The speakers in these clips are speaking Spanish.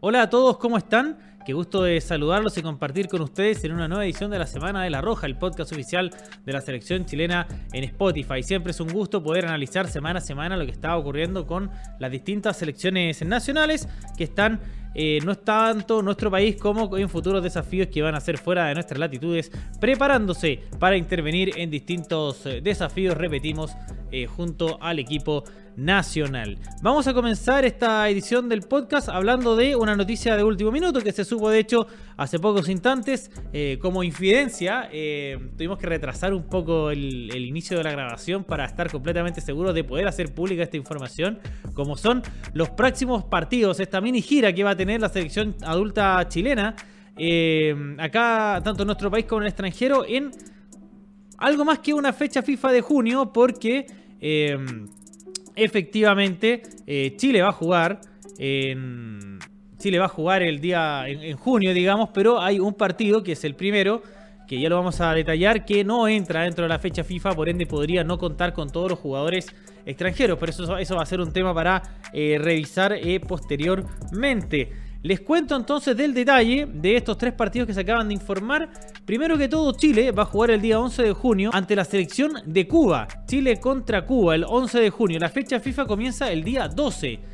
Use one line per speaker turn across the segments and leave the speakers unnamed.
Hola a todos, ¿cómo están? Qué gusto de saludarlos y compartir con ustedes en una nueva edición de la Semana de la Roja, el podcast oficial de la selección chilena en Spotify. Siempre es un gusto poder analizar semana a semana lo que está ocurriendo con las distintas selecciones nacionales que están eh, no es tanto nuestro país como en futuros desafíos que van a ser fuera de nuestras latitudes, preparándose para intervenir en distintos eh, desafíos, repetimos, eh, junto al equipo nacional. Vamos a comenzar esta edición del podcast hablando de una noticia de último minuto que se supo de hecho hace pocos instantes como infidencia. tuvimos que retrasar un poco el, inicio de la grabación para estar completamente seguros de poder hacer pública esta información, como son los próximos partidos, esta mini gira que va a tener la selección adulta chilena, eh, acá, tanto en nuestro país como en el extranjero, en algo más que una fecha FIFA de junio, porque eh, efectivamente eh, Chile va a jugar en. Chile va a jugar el día en, junio, digamos, pero hay un partido que es el primero, que ya lo vamos a detallar, que no entra dentro de la fecha FIFA, por ende podría no contar con todos los jugadores extranjeros, pero eso, eso va a ser un tema para eh, revisar eh, posteriormente. Les cuento entonces del detalle de estos tres partidos que se acaban de informar. Primero que todo, Chile va a jugar el día 11 de junio ante la selección de Cuba. Chile contra Cuba el 11 de junio. La fecha FIFA comienza el día 12.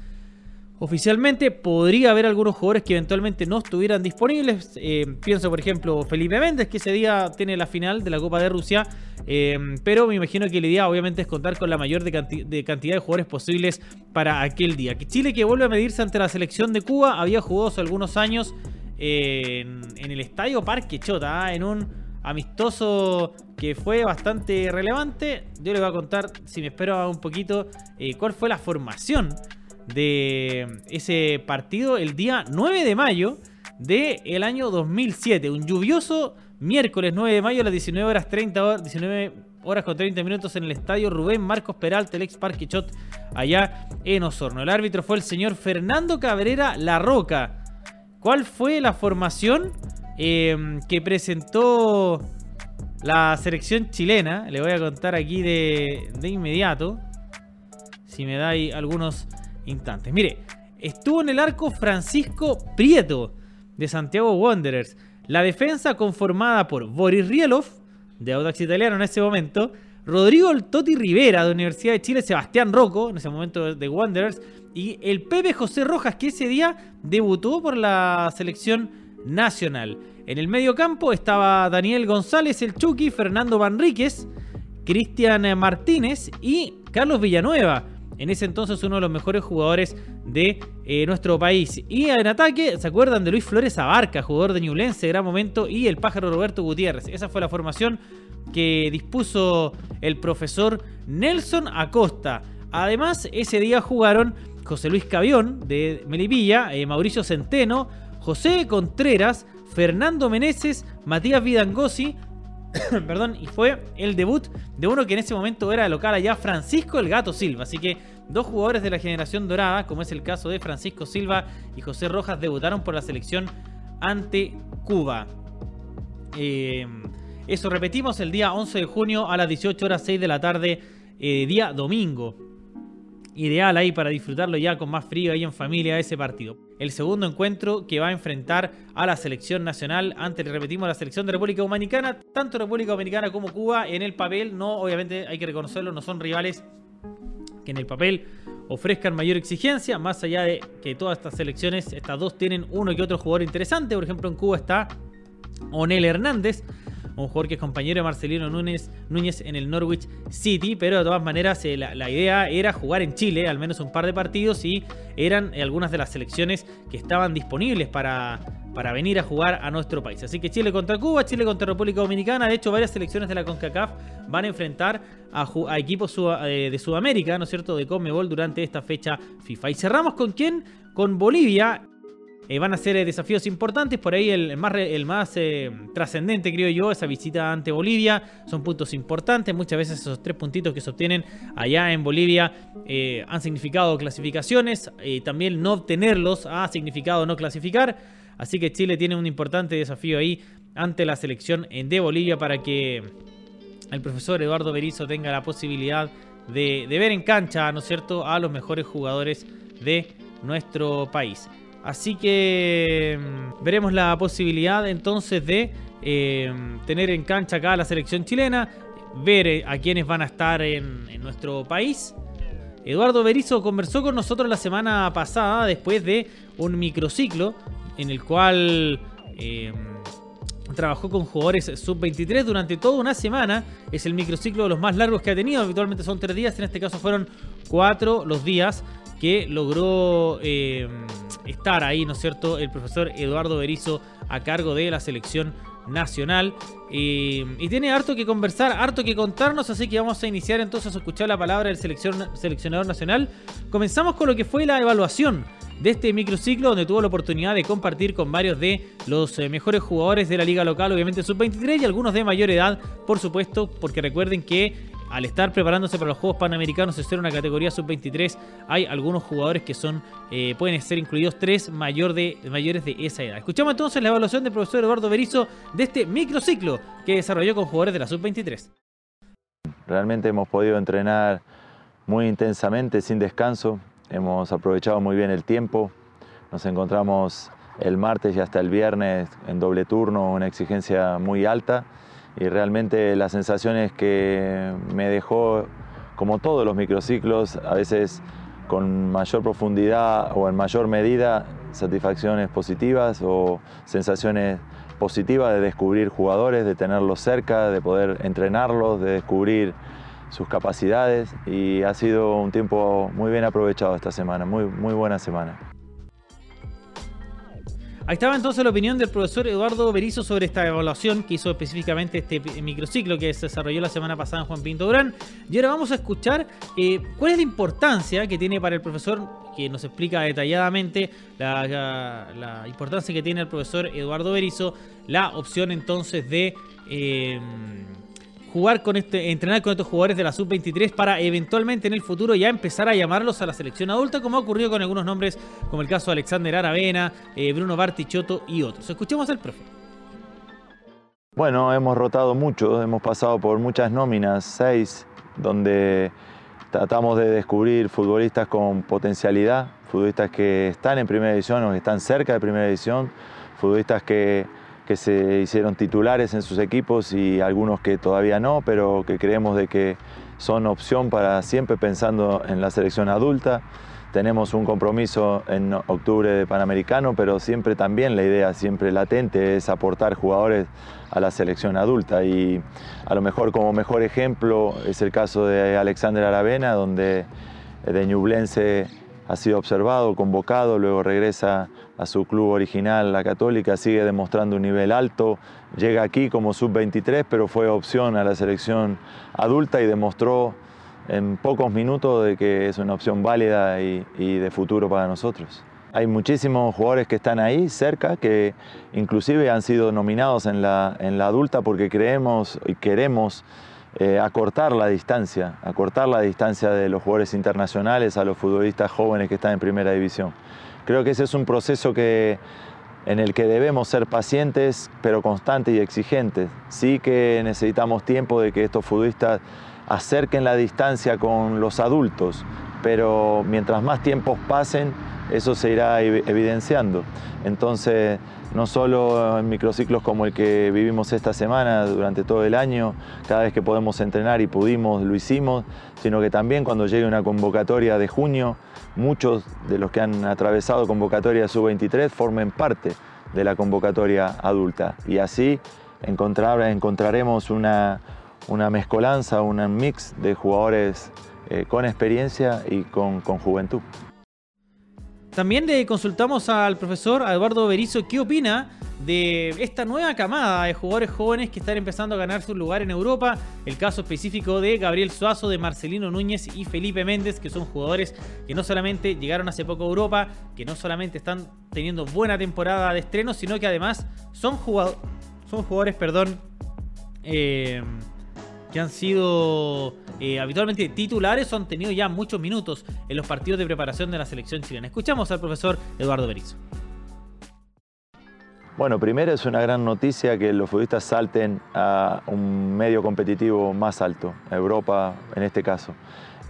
Oficialmente podría haber algunos jugadores que eventualmente no estuvieran disponibles. Eh, pienso, por ejemplo, Felipe Méndez, que ese día tiene la final de la Copa de Rusia. Eh, pero me imagino que la idea, obviamente, es contar con la mayor de, cantidad de jugadores posibles para aquel día. Chile, que vuelve a medirse ante la selección de Cuba, había jugado hace algunos años eh, en, el estadio Parque Chota, ¿ah? en un amistoso que fue bastante relevante. Yo les voy a contar, si me espero un poquito, cuál fue la formación de ese partido el día 9 de mayo del año 2007. Un lluvioso miércoles 9 de mayo a las 19 horas 30 horas, 19 horas con 30 minutos en el estadio Rubén Marcos Peralta, el ex Parque Chot, allá en Osorno. El árbitro fue el señor Fernando Cabrera La Roca. ¿Cuál fue la formación em, que presentó la selección chilena? Le voy a contar aquí de, de inmediato. Si me da ahí algunos instantes. Mire, estuvo en el arco Francisco Prieto de Santiago Wanderers. La defensa conformada por Boris Rielov, de Audax Italiano en ese momento, Rodrigo Toti Rivera de Universidad de Chile, Sebastián Rocco, en ese momento de Wanderers, y el Pepe José Rojas, que ese día debutó por la selección nacional. En el medio campo estaba Daniel González, el Chucky, Fernando Manríquez, Cristian Martínez y Carlos Villanueva en ese entonces uno de los mejores jugadores de eh, nuestro país. Y en ataque, ¿se acuerdan de Luis Flores Abarca, jugador de Ñublense, gran momento, y el pájaro Roberto Gutiérrez? Esa fue la formación que dispuso el profesor Nelson Acosta. Además, ese día jugaron José Luis Cavión de Melipilla, eh, Mauricio Centeno, José Contreras, Fernando Meneses, Matías Vidangosi, perdón, y fue el debut de uno que en ese momento era local allá, Francisco el Gato Silva. Así que dos jugadores de la generación dorada, como es el caso de Francisco Silva y José Rojas, debutaron por la selección ante Cuba. Eh, eso repetimos el día 11 de junio a las 18 horas 6 de la tarde, eh, día domingo. Ideal ahí para disfrutarlo ya con más frío ahí en familia ese partido el segundo encuentro que va a enfrentar a la selección nacional ante, le repetimos, la selección de República Dominicana. Tanto República Dominicana como Cuba en el papel, no, obviamente hay que reconocerlo, no son rivales que en el papel ofrezcan mayor exigencia, más allá de que todas estas selecciones, estas dos tienen uno que otro jugador interesante. Por ejemplo, en Cuba está Onel Hernández, un que es compañero de Marcelino Núñez, Núñez en el Norwich City, pero de todas maneras eh, la, idea era jugar en Chile, al menos un par de partidos, y eran eh, algunas de las selecciones que estaban disponibles para, para venir a jugar a nuestro país. Así que Chile contra Cuba, Chile contra República Dominicana, de hecho varias selecciones de la CONCACAF van a enfrentar a, equipos eh, de Sudamérica, ¿no es cierto?, de Conmebol durante esta fecha FIFA. Y cerramos con quién? Con Bolivia eh, van a ser eh, desafíos importantes. Por ahí el, más, el más eh, trascendente, creo yo, esa visita ante Bolivia. Son puntos importantes. Muchas veces esos tres puntitos que se obtienen allá en Bolivia han significado clasificaciones. también no obtenerlos ha significado no clasificar. Así que Chile tiene un importante desafío ahí ante la selección de Bolivia para que el profesor Eduardo Berizzo tenga la posibilidad de, de ver en cancha, ¿no es cierto?, a los mejores jugadores de nuestro país. Así que mm, veremos la posibilidad entonces de eh, tener en cancha acá la selección chilena, ver eh, a quienes van a estar en, nuestro país. Eduardo Berizo conversó con nosotros la semana pasada después de un microciclo en el cual eh, trabajó con jugadores sub-23 durante toda una semana. Es el microciclo de los más largos que ha tenido. Habitualmente son tres días, en este caso fueron cuatro los días que logró estar ahí, ¿no es cierto?, el profesor Eduardo Berizo a cargo de la selección nacional. y tiene harto que conversar, harto que contarnos, así que vamos a iniciar entonces a escuchar la palabra del seleccionador nacional. Comenzamos con lo que fue la evaluación de este microciclo, donde tuvo la oportunidad de compartir con varios de los eh, mejores jugadores de la liga local, obviamente sub-23 y algunos de mayor edad, por supuesto, porque recuerden que al estar preparándose para los Juegos Panamericanos de ser una categoría sub-23, hay algunos jugadores que son eh, pueden ser incluidos tres mayores de esa edad. Escuchamos entonces la evaluación del profesor Eduardo Berizo de este microciclo que desarrolló con jugadores de la sub-23.
Realmente hemos podido entrenar muy intensamente, sin descanso. Hemos aprovechado muy bien el tiempo. Nos encontramos el martes y hasta el viernes en doble turno, una exigencia muy alta y realmente las sensaciones que me dejó, como todos los microciclos, a veces con mayor profundidad o en mayor medida, satisfacciones positivas o sensaciones positivas de descubrir jugadores, de tenerlos cerca, de poder entrenarlos, de descubrir sus capacidades y ha sido un tiempo muy bien aprovechado esta semana, muy, muy buena semana.
Ahí estaba entonces la opinión del profesor Eduardo Berizo sobre esta evaluación que hizo específicamente este microciclo que se desarrolló la semana pasada en Juan Pinto Durán. Y ahora vamos a escuchar eh, cuál es la importancia que tiene para el profesor, que nos explica detalladamente la, importancia que tiene el profesor Eduardo Berizo, la opción entonces de... Eh, jugar con este, entrenar con estos jugadores de la sub-23 para eventualmente en el futuro ya empezar a llamarlos a la selección adulta, como ha ocurrido con algunos nombres, como el caso de Alexander Aravena, eh, Bruno Bartichotto y otros. Escuchemos al profe.
Bueno, hemos rotado mucho, hemos pasado por muchas nóminas, seis, donde tratamos de descubrir futbolistas con potencialidad, futbolistas que están en primera división o que están cerca de primera división, futbolistas que que se hicieron titulares en sus equipos y algunos que todavía no, pero que creemos de que son opción para siempre pensando en la selección adulta. Tenemos un compromiso en octubre de Panamericano, pero siempre también la idea, siempre latente, es aportar jugadores a la selección adulta. Y a lo mejor como mejor ejemplo es el caso de Alexander Aravena, donde de Ñublense ha sido observado, convocado, luego regresa a su club original, la Católica, sigue demostrando un nivel alto, llega aquí como sub-23, pero fue opción a la selección adulta y demostró en pocos minutos de que es una opción válida y, de futuro para nosotros. Hay muchísimos jugadores que están ahí cerca, que inclusive han sido nominados en la, en la adulta porque creemos y queremos eh, acortar la distancia, acortar la distancia de los jugadores internacionales a los futbolistas jóvenes que están en primera división. Creo que ese es un proceso que, en el que debemos ser pacientes, pero constantes y exigentes. Sí que necesitamos tiempo de que estos futbolistas acerquen la distancia con los adultos, pero mientras más tiempos pasen, eso se irá evidenciando. Entonces, no solo en microciclos como el que vivimos esta semana durante todo el año, cada vez que podemos entrenar y pudimos, lo hicimos, sino que también cuando llegue una convocatoria de junio, muchos de los que han atravesado convocatoria sub-23 formen parte de la convocatoria adulta y así encontrar, encontraremos una, mezcolanza, un mix de jugadores eh, con experiencia y con juventud.
También le consultamos al profesor Eduardo Berizo qué opina de esta nueva camada de jugadores jóvenes que están empezando a ganar su lugar en Europa. El caso específico de Gabriel Suazo, de Marcelino Núñez y Felipe Méndez, que son jugadores que no solamente llegaron hace poco a Europa, que no solamente están teniendo buena temporada de estreno, sino que además son, son jugadores, perdón, eh, que han sido eh, habitualmente titulares o han tenido ya muchos minutos en los partidos de preparación de la selección chilena. Escuchamos al profesor Eduardo Berizzo.
Bueno, primero es una gran noticia que los futbolistas salten a un medio competitivo más alto, Europa en este caso.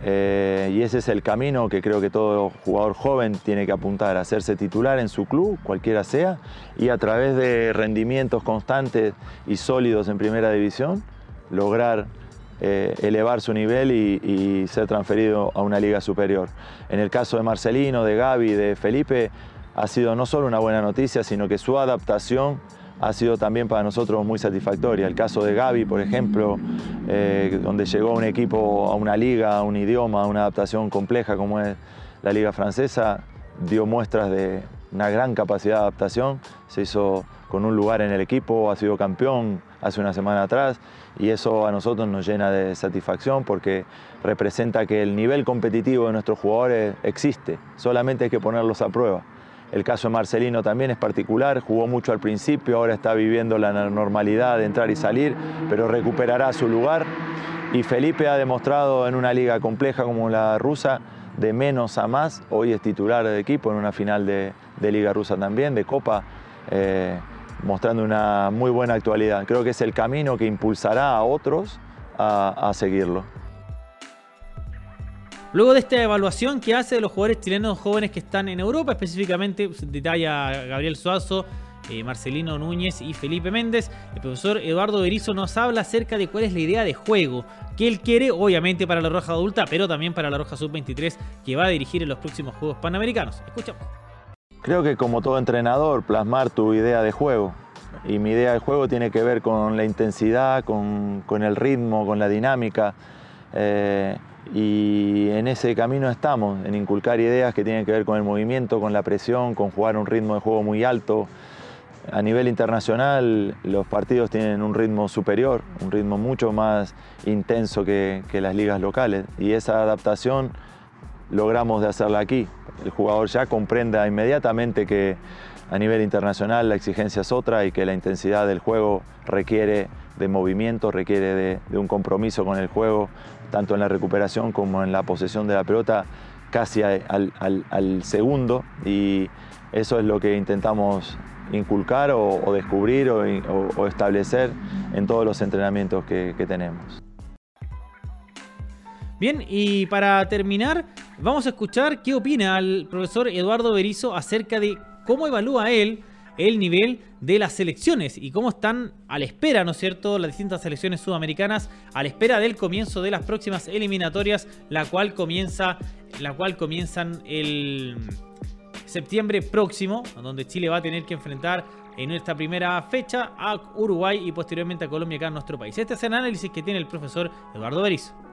Eh, y ese es el camino que creo que todo jugador joven tiene que apuntar, hacerse titular en su club, cualquiera sea, y a través de rendimientos constantes y sólidos en primera división, lograr eh, elevar su nivel y, ser transferido a una liga superior. En el caso de Marcelino, de Gaby, de Felipe, ha sido no solo una buena noticia, sino que su adaptación ha sido también para nosotros muy satisfactoria. El caso de Gaby, por ejemplo, eh, donde llegó un equipo a una liga, a un idioma, a una adaptación compleja como es la liga francesa, dio muestras de una gran capacidad de adaptación, se hizo con un lugar en el equipo, ha sido campeón hace una semana atrás y eso a nosotros nos llena de satisfacción porque representa que el nivel competitivo de nuestros jugadores existe, solamente hay que ponerlos a prueba. El caso de Marcelino también es particular, jugó mucho al principio, ahora está viviendo la normalidad de entrar y salir, pero recuperará su lugar. Y Felipe ha demostrado en una liga compleja como la rusa, de menos a más, hoy es titular de equipo en una final de, liga rusa también, de Copa, eh, mostrando una muy buena actualidad. Creo que es el camino que impulsará a otros a seguirlo.
Luego de esta evaluación que hace de los jugadores chilenos jóvenes que están en Europa, específicamente detalla Gabriel Suazo, eh, Marcelino Núñez y Felipe Méndez, el profesor Eduardo Berizo nos habla acerca de cuál es la idea de juego que él quiere, obviamente para la Roja Adulta, pero también para la Roja Sub-23 que va a dirigir en los próximos Juegos Panamericanos. Escuchamos.
Creo que como todo entrenador, plasmar tu idea de juego. Y mi idea de juego tiene que ver con la intensidad, con, el ritmo, con la dinámica. Eh, y en ese camino estamos, en inculcar ideas que tienen que ver con el movimiento, con la presión, con jugar un ritmo de juego muy alto. A nivel internacional los partidos tienen un ritmo superior, un ritmo mucho más intenso que, las ligas locales y esa adaptación logramos de hacerla aquí. El jugador ya comprenda inmediatamente que a nivel internacional la exigencia es otra y que la intensidad del juego requiere de movimiento, requiere de un compromiso con el juego, tanto en la recuperación como en la posesión de la pelota, casi al, segundo y eso es lo que intentamos inculcar o, descubrir o, establecer en todos los entrenamientos que, que tenemos.
Bien, y para terminar, vamos a escuchar qué opina el profesor Eduardo Berizo acerca de cómo evalúa él el nivel de las selecciones y cómo están a la espera, ¿no es cierto?, las distintas selecciones sudamericanas a la espera del comienzo de las próximas eliminatorias, la cual comienza, la cual comienzan el septiembre próximo, donde Chile va a tener que enfrentar en esta primera fecha a Uruguay y posteriormente a Colombia acá en nuestro país. Este es el análisis que tiene el profesor Eduardo Berizzo.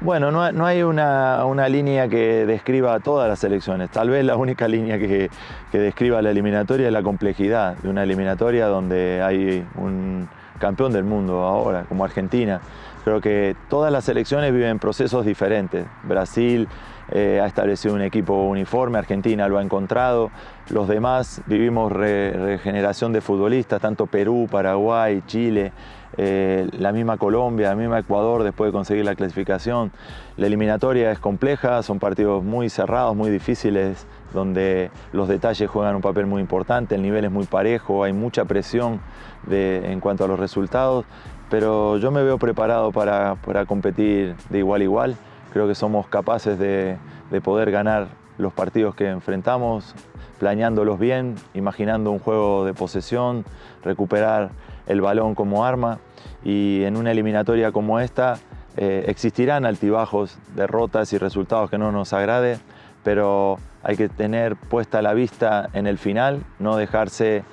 Bueno, no, hay una, línea que describa todas las elecciones. Tal vez la única línea que, describa la eliminatoria es la complejidad de una eliminatoria donde hay un campeón del mundo ahora, como Argentina. Creo que todas las elecciones viven procesos diferentes. Brasil eh, ha establecido un equipo uniforme, Argentina lo ha encontrado, los demás vivimos regeneración de futbolistas, tanto Perú, Paraguay, Chile. Eh, la misma Colombia, la misma Ecuador después de conseguir la clasificación. La eliminatoria es compleja, son partidos muy cerrados, muy difíciles, donde los detalles juegan un papel muy importante, el nivel es muy parejo, hay mucha presión en cuanto a los resultados, pero yo me veo preparado para, competir de igual a igual. Creo que somos capaces de, de poder ganar los partidos que enfrentamos, planeándolos bien, imaginando un juego de posesión, recuperar el balón como arma y en una eliminatoria como esta eh, existirán altibajos, derrotas y resultados que no nos agrade, pero hay que tener puesta la vista en el final, no dejarse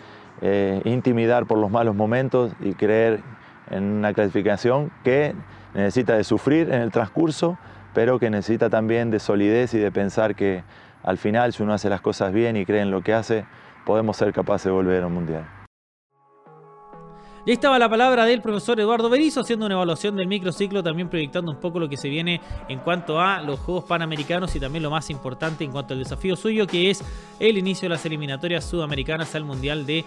eh, intimidar por los malos momentos y creer en una clasificación que necesita de sufrir en el transcurso, pero que necesita también de solidez y de pensar que al final si uno hace las cosas bien y cree en lo que hace, podemos ser capaces de volver a un mundial.
Y ahí estaba la palabra del profesor Eduardo Berizo haciendo una evaluación del microciclo, también proyectando un poco lo que se viene en cuanto a los Juegos Panamericanos y también lo más importante en cuanto al desafío suyo, que es el inicio de las eliminatorias sudamericanas al Mundial de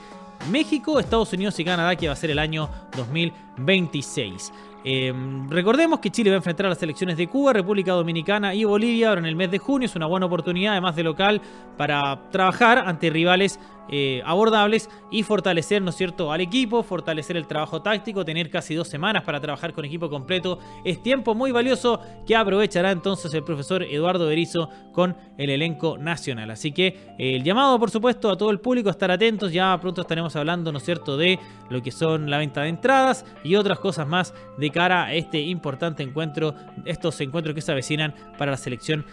México, Estados Unidos y Canadá, que va a ser el año 2026. Em, recordemos que Chile va a enfrentar a las selecciones de Cuba, República Dominicana y Bolivia ahora en el mes de junio. Es una buena oportunidad, además de local, para trabajar ante rivales eh, abordables y fortalecer, ¿no es cierto?, al equipo, fortalecer el trabajo táctico, tener casi dos semanas para trabajar con equipo completo. Es tiempo muy valioso que aprovechará entonces el profesor Eduardo Berizo con el elenco nacional. Así que eh, el llamado, por supuesto, a todo el público a estar atentos. Ya pronto estaremos hablando, ¿no es cierto?, de lo que son la venta de entradas y otras cosas más de cara a este importante encuentro, estos encuentros que se avecinan para la selección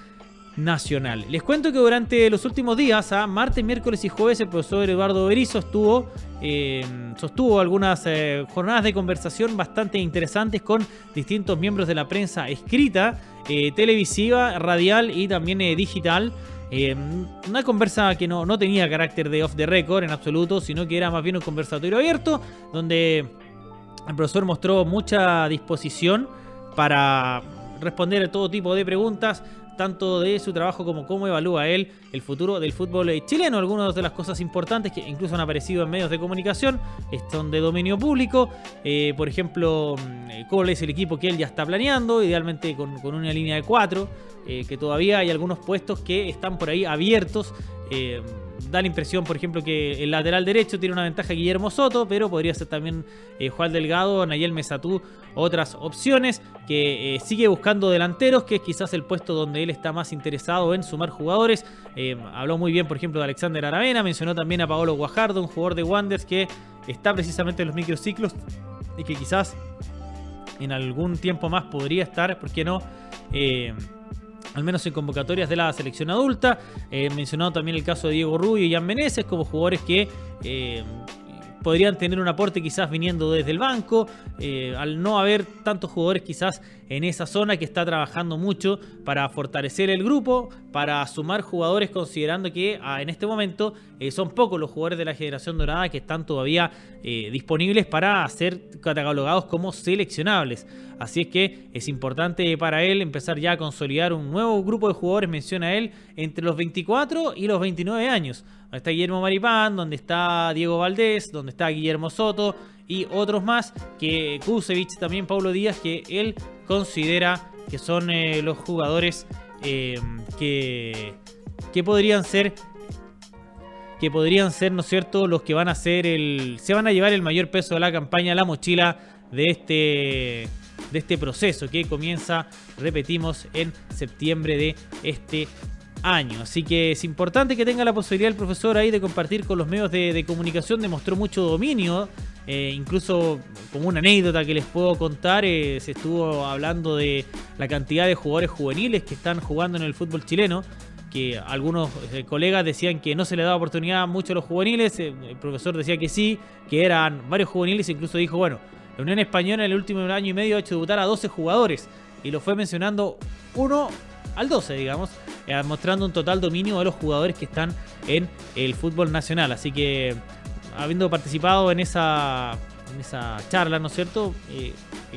nacional. Les cuento que durante los últimos días, a martes, miércoles y jueves, el profesor Eduardo Berizo estuvo, eh, sostuvo algunas eh, jornadas de conversación bastante interesantes con distintos miembros de la prensa escrita, eh, televisiva, radial y también digital. una conversa que no, no tenía carácter de off the record en absoluto, sino que era más bien un conversatorio abierto, donde el profesor mostró mucha disposición para responder a todo tipo de preguntas, tanto de su trabajo como cómo evalúa él el futuro del fútbol chileno. Algunas de las cosas importantes que incluso han aparecido en medios de comunicación son de dominio público. Eh, por ejemplo, mm, cuál es el equipo que él ya está planeando, idealmente con, una línea de cuatro, eh, que todavía hay algunos puestos que están por ahí abiertos. Eh, da la impresión, por ejemplo, que el lateral derecho tiene una ventaja Guillermo Soto, pero podría ser también eh, Juan Delgado, Nayel Mesatú, otras opciones, que eh, sigue buscando delanteros, que es quizás el puesto donde él está más interesado en sumar jugadores. Eh, habló muy bien, por ejemplo, de Alexander Aravena, mencionó también a Paolo Guajardo, un jugador de Wanderers que está precisamente en los microciclos y que quizás en algún tiempo más podría estar, ¿por qué no? Al menos en convocatorias de la selección adulta. He mencionado también el caso de Diego Rubio y Jan Meneses como jugadores que eh, podrían tener un aporte quizás viniendo desde el banco, eh, al no haber tantos jugadores quizás en esa zona que está trabajando mucho para fortalecer el grupo, para sumar jugadores considerando que ah, en este momento eh, son pocos los jugadores de la generación dorada que están todavía eh, disponibles para ser catalogados como seleccionables. Así es que es importante para él empezar ya a consolidar un nuevo grupo de jugadores, menciona él, entre los 24 y los 29 años donde está Guillermo Maripán, donde está Diego Valdés, donde está Guillermo Soto y otros más, que Kusevich también, Paulo Díaz, que él considera que son eh, los jugadores eh, que, que podrían ser que podrían ser, ¿no es cierto?, los que van a ser el. se van a llevar el mayor peso de la campaña, la mochila de este. de este proceso que comienza, repetimos, en septiembre de este año. Así que es importante que tenga la posibilidad el profesor ahí de compartir con los medios de, comunicación. Demostró mucho dominio. Eh, incluso como una anécdota que les puedo contar, eh, se estuvo hablando de la cantidad de jugadores juveniles que están jugando en el fútbol chileno. Que algunos eh, colegas decían que no se le daba oportunidad mucho a los juveniles. el profesor decía que sí, que eran varios juveniles. Incluso dijo, bueno, la Unión Española en el último año y medio ha hecho debutar a 12 jugadores. Y lo fue mencionando uno al 12, digamos, eh, mostrando un total dominio de los jugadores que están en el fútbol nacional. Así que, habiendo participado en esa, en esa charla, ¿no es cierto? Eh,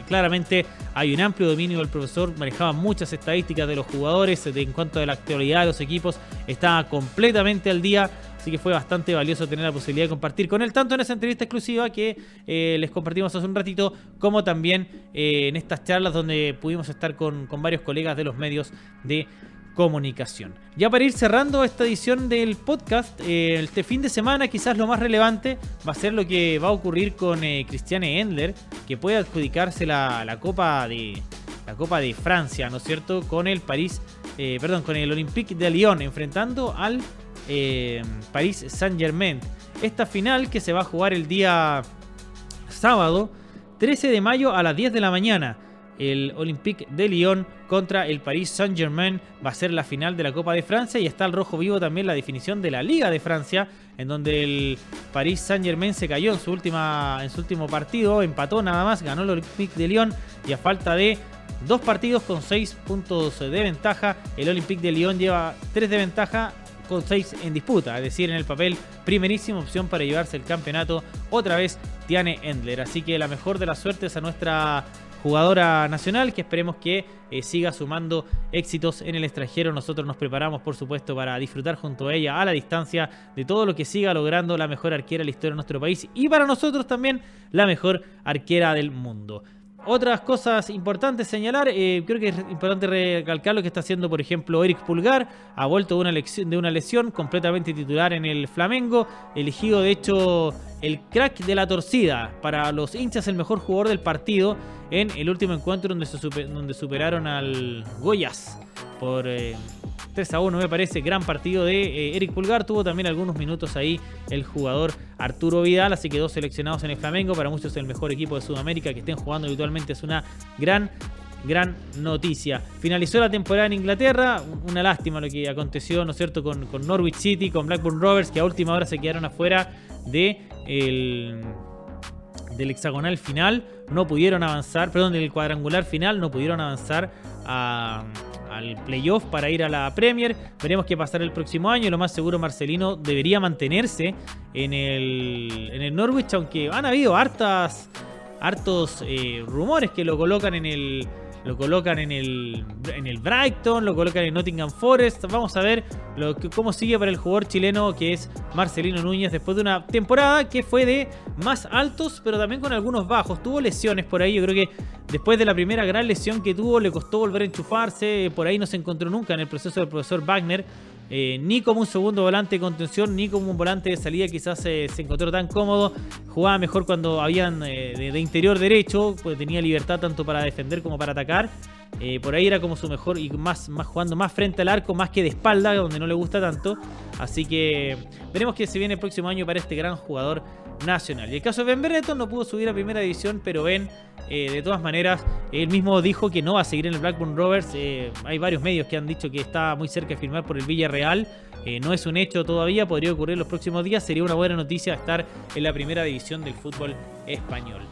claramente hay un amplio dominio del profesor, manejaba muchas estadísticas de los jugadores en cuanto a la actualidad de los equipos, estaba completamente al día Así que fue bastante valioso tener la posibilidad de compartir con él, tanto en esa entrevista exclusiva que eh, les compartimos hace un ratito, como también en estas charlas donde pudimos estar con, varios colegas de los medios de comunicación. Ya para ir cerrando esta edición del podcast, eh, este fin de semana quizás lo más relevante va a ser lo que va a ocurrir con Cristiane Endler, que puede adjudicarse la, la, Copa de la Copa de Francia, ¿no es cierto? Con el París, perdón, con el Olympique de Lyon, enfrentando al eh, París Saint Germain. Esta final que se va a jugar el día sábado 13 de mayo a las 10 de la mañana. El Olympique de Lyon contra el Paris Saint-Germain va a ser la final de la Copa de Francia y está al rojo vivo también la definición de la Liga de Francia, en donde el Paris Saint-Germain se cayó en su, última, en su último partido, empató nada más, ganó el Olympique de Lyon y a falta de dos partidos con seis puntos de ventaja, el Olympique de Lyon lleva tres de ventaja con 6 en disputa, es decir, en el papel primerísima opción para llevarse el campeonato otra vez Tiane Endler. Así que la mejor de las suertes a nuestra jugadora nacional que esperemos que eh, siga sumando éxitos en el extranjero. Nosotros nos preparamos, por supuesto, para disfrutar junto a ella a la distancia de todo lo que siga logrando la mejor arquera de la historia de nuestro país y para nosotros también la mejor arquera del mundo. Otras cosas importantes señalar, eh, creo que es importante recalcar lo que está haciendo, por ejemplo, Eric Pulgar, ha vuelto de una, lesión, de una lesión completamente titular en el Flamengo, elegido de hecho el crack de la torcida, para los hinchas el mejor jugador del partido en el último encuentro donde, donde superaron al Goyas por... Eh, 3 a 1 me parece, gran partido de eh, Eric Pulgar. Tuvo también algunos minutos ahí el jugador Arturo Vidal, así que dos seleccionados en el Flamengo. Para muchos el mejor equipo de Sudamérica que estén jugando habitualmente es una gran gran noticia. Finalizó la temporada en Inglaterra, una lástima lo que aconteció, ¿no es cierto?, con, Norwich City, con Blackburn Rovers, que a última hora se quedaron afuera de del hexagonal final, no pudieron avanzar, perdón, del cuadrangular final, no pudieron avanzar al playoff para ir a la Premier. Veremos qué pasará el próximo año. Lo más seguro, Marcelino debería mantenerse en el, en el Norwich, aunque han habido hartas, hartos eh, rumores que lo colocan en el lo colocan en el, en el Brighton, lo colocan en Nottingham Forest. Vamos a ver lo cómo sigue para el jugador chileno que es Marcelino Núñez después de una temporada que fue de más altos, pero también con algunos bajos. Tuvo lesiones por ahí, yo creo que después de la primera gran lesión que tuvo le costó volver a enchufarse, por ahí no se encontró nunca en el proceso del profesor Wagner. Eh, ni como un segundo volante de contención, ni como un volante de salida quizás se encontró tan cómodo. Jugaba mejor cuando habían eh, de, interior derecho, pues tenía libertad tanto para defender como para atacar. Eh, por ahí era como su mejor y más, más jugando más frente al arco, más que de espalda, donde no le gusta tanto. Así que veremos que se viene el próximo año para este gran jugador nacional. Y el caso de Ben Brereton no pudo subir a primera división, pero Ben, eh, de todas maneras, él mismo dijo que no va a seguir en el Blackburn Rovers. Eh, hay varios medios que han dicho que está muy cerca de firmar por el Villarreal. No es un hecho todavía, podría ocurrir los próximos días. Sería una buena noticia estar en la primera división del fútbol español.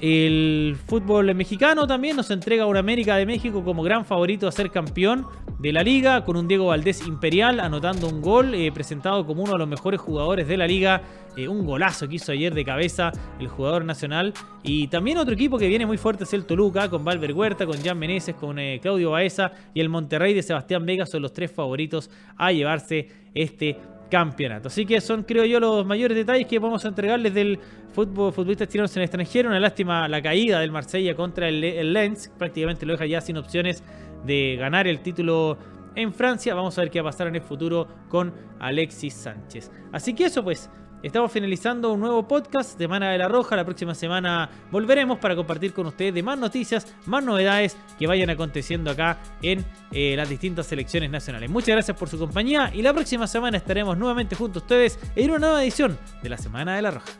El fútbol mexicano también nos entrega a un América de México como gran favorito a ser campeón de la liga, con un Diego Valdés imperial anotando un gol, eh, presentado como uno de los mejores jugadores de la liga. Eh, un golazo que hizo ayer de cabeza el jugador nacional. Y también otro equipo que viene muy fuerte es el Toluca, con Valver Huerta, con Jan Meneses, con eh, Claudio Baeza y el Monterrey de Sebastián Vega son los tres favoritos a llevarse este campeonato. Así que son, creo yo, los mayores detalles que vamos a entregarles del fútbol futbolistas chilenos en el extranjero. Una lástima la caída del Marsella contra el, Lens, prácticamente lo deja ya sin opciones de ganar el título en Francia. Vamos a ver qué va a pasar en el futuro con Alexis Sánchez. Así que eso pues, Estamos finalizando un nuevo podcast, Semana de la Roja. La próxima semana volveremos para compartir con ustedes de más noticias, más novedades que vayan aconteciendo acá en eh, las distintas selecciones nacionales. Muchas gracias por su compañía y la próxima semana estaremos nuevamente junto a ustedes en una nueva edición de la Semana de la Roja.